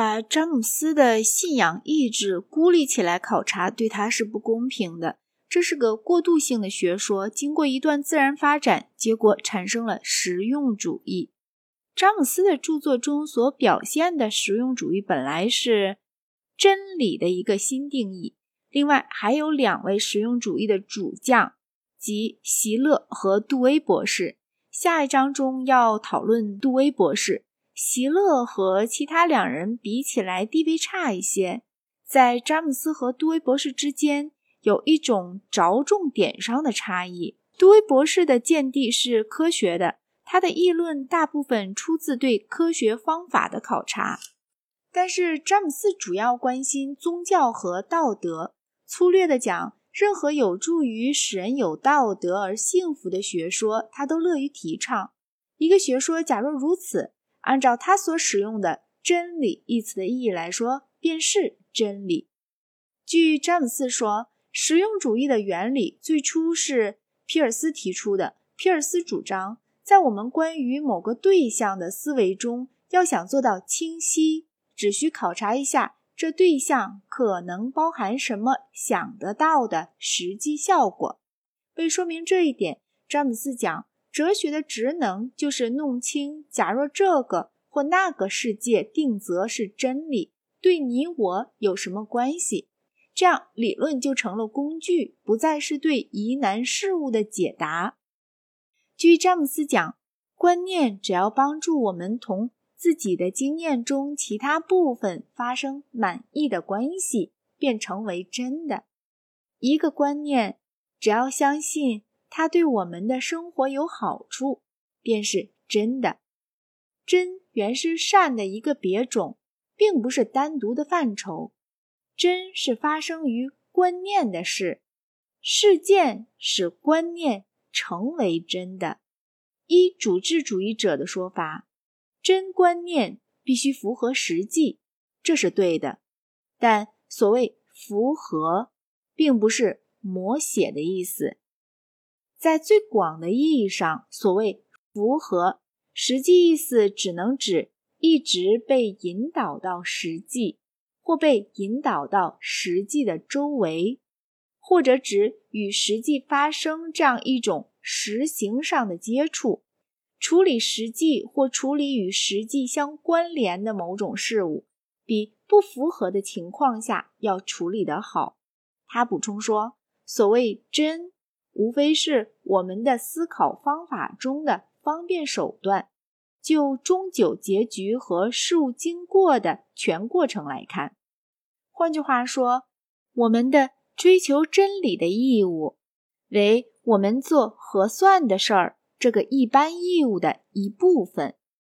把詹姆斯的信仰意志孤立起来考察，对他是不公平的。这是个过渡性的学说，经过一段自然发展，结果产生了实用主义。詹姆斯的著作中所表现的实用主义本来是真理的一个新定义。另外还有两位实用主义的主将，即席勒和杜威博士。下一章中要讨论杜威博士。席勒和其他两人比起来地位差一些，在詹姆斯和杜威博士之间有一种着重点上的差异。杜威博士的见地是科学的。他的议论大部分出自对科学方法的考察，但是詹姆斯主要关心宗教和道德。粗略地讲，任何有助于使人有道德而幸福的学说，他都乐于提倡。一个学说假若如此，按照他所使用的“真理”一词的意义来说，便是真理。据詹姆斯说，实用主义的原理最初是皮尔斯提出的。皮尔斯主张。在我们关于某个对象的思维中，要想做到清晰，只需考察一下这对象可能包含什么想得到的实际效果。为说明这一点，詹姆斯讲，哲学的职能就是弄清，假若这个或那个世界定则是真理，对你我有什么关系？这样理论就成了工具，不再是对疑难事物的解答。据詹姆斯讲，观念只要帮助我们同自己的经验中其他部分发生满意的关系，便成为真的。一个观念只要相信它对我们的生活有好处，便是真的。真原是善的一个别种，并不是单独的范畴。真是发生于观念的事，事件使观念。成为真的，依主治主义者的说法，真观念必须符合实际，这是对的。但所谓符合，并不是摹写的意思。在最广的意义上，所谓符合，实际意思只能指一直被引导到实际，或被引导到实际的周围。或者指与实际发生这样一种实行上的接触，处理实际或处理与实际相关联的某种事物，比不符合的情况下要处理得好。他补充说：“所谓真，无非是我们的思考方法中的方便手段。就终究结局和事物经过的全过程来看，换句话说，我们的。”追求真理的义务，为我们做核算的事儿这个一般义务的一部分。